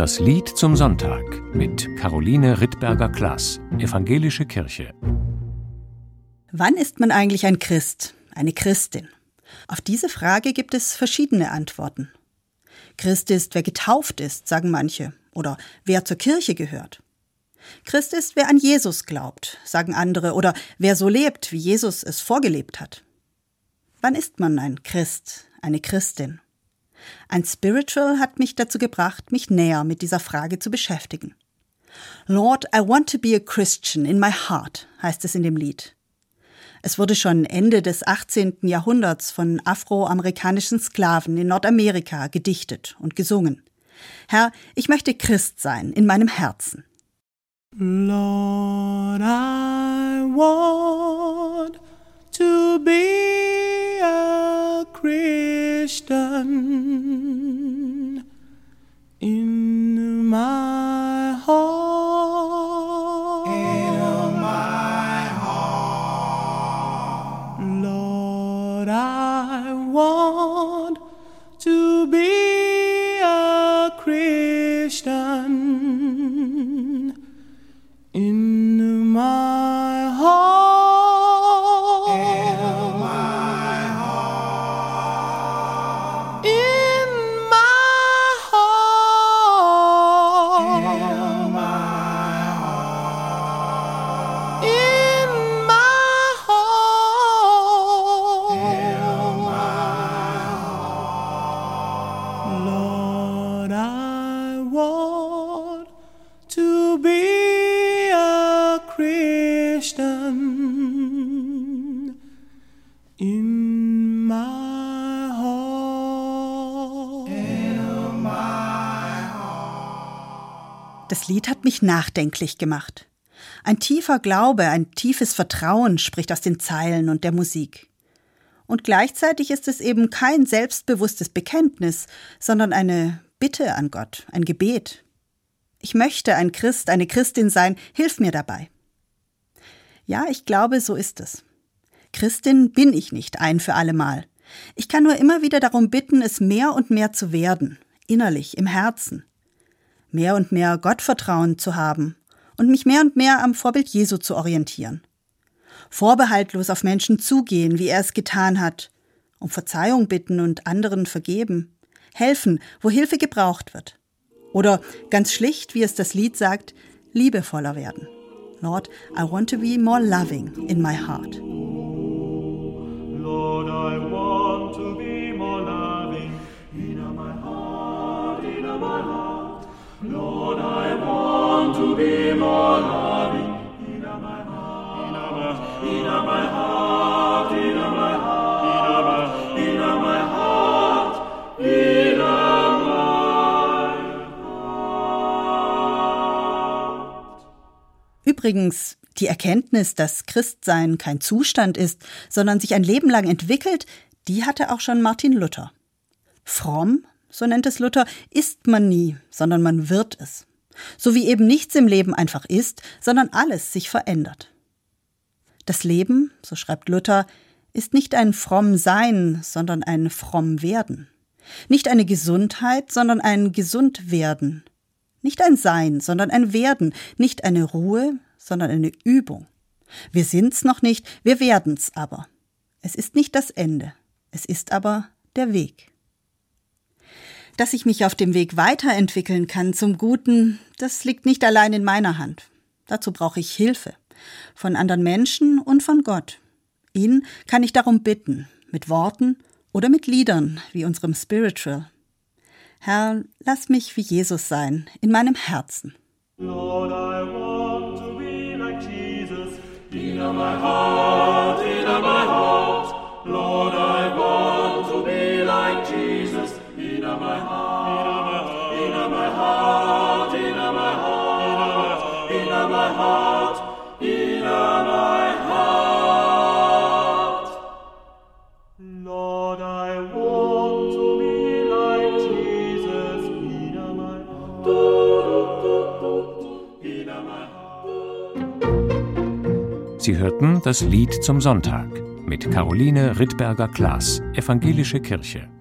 Das Lied zum Sonntag mit Caroline Rittberger-Klaas, Evangelische Kirche. Wann ist man eigentlich ein Christ, eine Christin? Auf diese Frage gibt es verschiedene Antworten. Christ ist, wer getauft ist, sagen manche, oder wer zur Kirche gehört. Christ ist, wer an Jesus glaubt, sagen andere, oder wer so lebt, wie Jesus es vorgelebt hat. Wann ist man ein Christ, eine Christin? Ein Spiritual hat mich dazu gebracht, mich näher mit dieser Frage zu beschäftigen. Lord, I want to be a Christian in my heart, heißt es in dem Lied. Es wurde schon Ende des 18. Jahrhunderts von afroamerikanischen Sklaven in Nordamerika gedichtet und gesungen. Herr, ich möchte Christ sein in meinem Herzen. Lord, I want to be a Christian in my heart. In my heart. Lord, I want to be a Christian Christian in my heart. Das Lied hat mich nachdenklich gemacht. Ein tiefer Glaube, ein tiefes Vertrauen spricht aus den Zeilen und der Musik. Und gleichzeitig ist es eben kein selbstbewusstes Bekenntnis, sondern eine Bitte an Gott, ein Gebet. Ich möchte ein Christ, eine Christin sein, hilf mir dabei. Ja, ich glaube, so ist es. Christin bin ich nicht ein für allemal. Ich kann nur immer wieder darum bitten, es mehr und mehr zu werden, innerlich, im Herzen. Mehr und mehr Gottvertrauen zu haben und mich mehr und mehr am Vorbild Jesu zu orientieren. Vorbehaltlos auf Menschen zugehen, wie er es getan hat, um Verzeihung bitten und anderen vergeben, helfen, wo Hilfe gebraucht wird. Oder ganz schlicht, wie es das Lied sagt, liebevoller werden. Lord, I want to be more loving in my heart. Lord, I want to be more loving in my heart, in my heart. Lord, I want to be more loving in my heart, in my heart, Übrigens, die Erkenntnis, dass Christsein kein Zustand ist, sondern sich ein Leben lang entwickelt, die hatte auch schon Martin Luther. Fromm, so nennt es Luther, ist man nie, sondern man wird es. So wie eben nichts im Leben einfach ist, sondern alles sich verändert. Das Leben, so schreibt Luther, ist nicht ein fromm Sein, sondern ein fromm Werden. Nicht eine Gesundheit, sondern ein gesund Werden. Nicht ein Sein, sondern ein Werden. Nicht eine Ruhe, sondern eine Übung. Wir sind's noch nicht, wir werden's aber. Es ist nicht das Ende, es ist aber der Weg. Dass ich mich auf dem Weg weiterentwickeln kann zum Guten, das liegt nicht allein in meiner Hand. Dazu brauche ich Hilfe. Von anderen Menschen und von Gott. Ihn kann ich darum bitten, mit Worten oder mit Liedern wie unserem Spiritual. Herr, lass mich wie Jesus sein, in meinem Herzen. Lord, my heart, Sie hörten das Lied zum Sonntag mit Caroline Rittberger-Klaas, Evangelische Kirche.